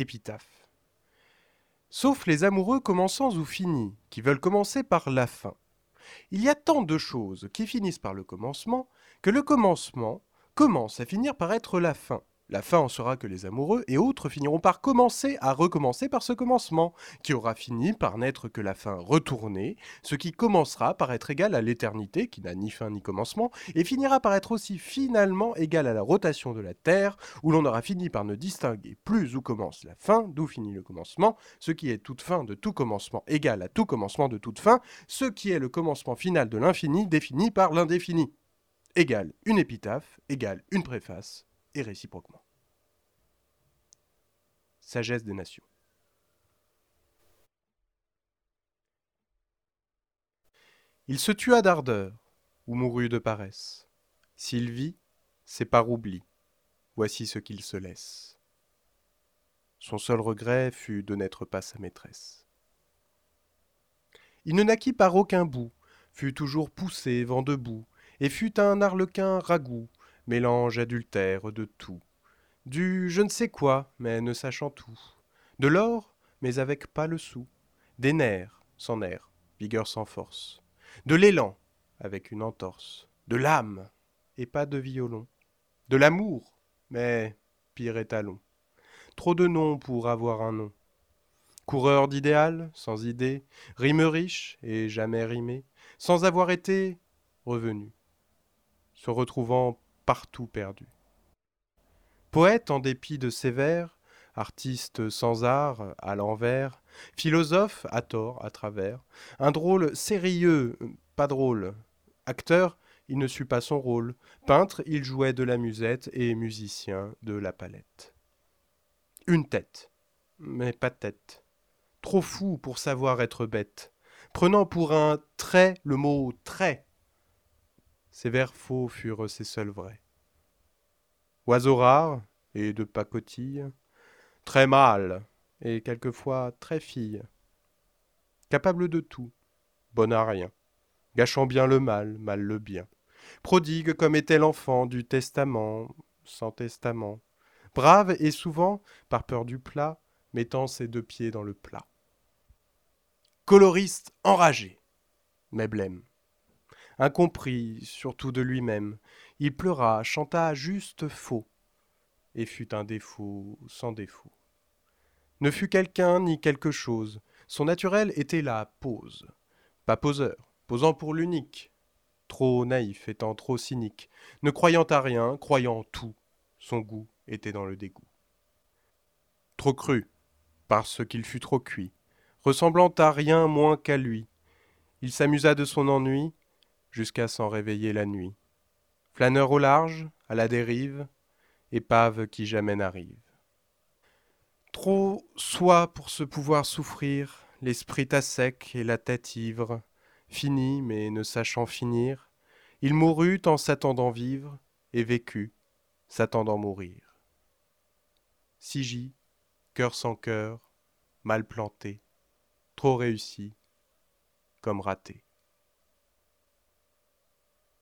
Épitaphe. Sauf les amoureux commençants ou finis, qui veulent commencer par la fin. Il y a tant de choses qui finissent par le commencement, que le commencement commence à finir par être la fin. La fin en sera que les amoureux et autres finiront par commencer à recommencer par ce commencement, qui aura fini par n'être que la fin retournée, ce qui commencera par être égal à l'éternité, qui n'a ni fin ni commencement, et finira par être aussi finalement égal à la rotation de la Terre, où l'on aura fini par ne distinguer plus où commence la fin, d'où finit le commencement, ce qui est toute fin de tout commencement égal à tout commencement de toute fin, ce qui est le commencement final de l'infini défini par l'indéfini. Égal une épitaphe, égale une préface, et réciproquement. Sagesse des nations. Il se tua d'ardeur, ou mourut de paresse. S'il vit, c'est par oubli. Voici ce qu'il se laisse. Son seul regret fut de n'être pas sa maîtresse. Il ne naquit par aucun bout, fut toujours poussé, vent debout, et fut un arlequin ragoût, mélange adultère de tout. Du je ne sais quoi, mais ne sachant tout. De l'or, mais avec pas le sou. Des nerfs, sans nerfs, vigueur sans force. De l'élan, avec une entorse. De l'âme, et pas de violon. De l'amour, mais pire étalon. Trop de noms pour avoir un nom. Coureur d'idéal, sans idée, rime riche et jamais rimé, sans avoir été revenu, se retrouvant partout perdu. Poète en dépit de ses vers, artiste sans art, à l'envers, philosophe à tort, à travers, un drôle sérieux, pas drôle, acteur, il ne sut pas son rôle, peintre, il jouait de la musette et musicien de la palette. Une tête, mais pas tête, trop fou pour savoir être bête, prenant pour un trait le mot trait, ces vers faux furent ses seuls vrais. Oiseau rare et de pacotille, très mâle et quelquefois très fille, capable de tout, bon à rien, gâchant bien le mal, mal le bien, prodigue comme était l'enfant du testament, sans testament, brave et souvent, par peur du plat, mettant ses deux pieds dans le plat. Coloriste enragé, mais blême incompris surtout de lui-même. Il pleura, chanta juste faux, et fut un défaut sans défaut. Ne fut quelqu'un ni quelque chose, son naturel était la pose. Pas poseur, posant pour l'unique, trop naïf étant trop cynique, ne croyant à rien, croyant tout, son goût était dans le dégoût. Trop cru, parce qu'il fut trop cuit, ressemblant à rien moins qu'à lui, il s'amusa de son ennui, jusqu'à s'en réveiller la nuit. Flâneur au large, à la dérive, épave qui jamais n'arrive. Trop soit pour se pouvoir souffrir, l'esprit à sec et la tête ivre, fini mais ne sachant finir, il mourut en s'attendant vivre, et vécut, s'attendant mourir. Sigi, cœur sans cœur, mal planté, trop réussi, comme raté.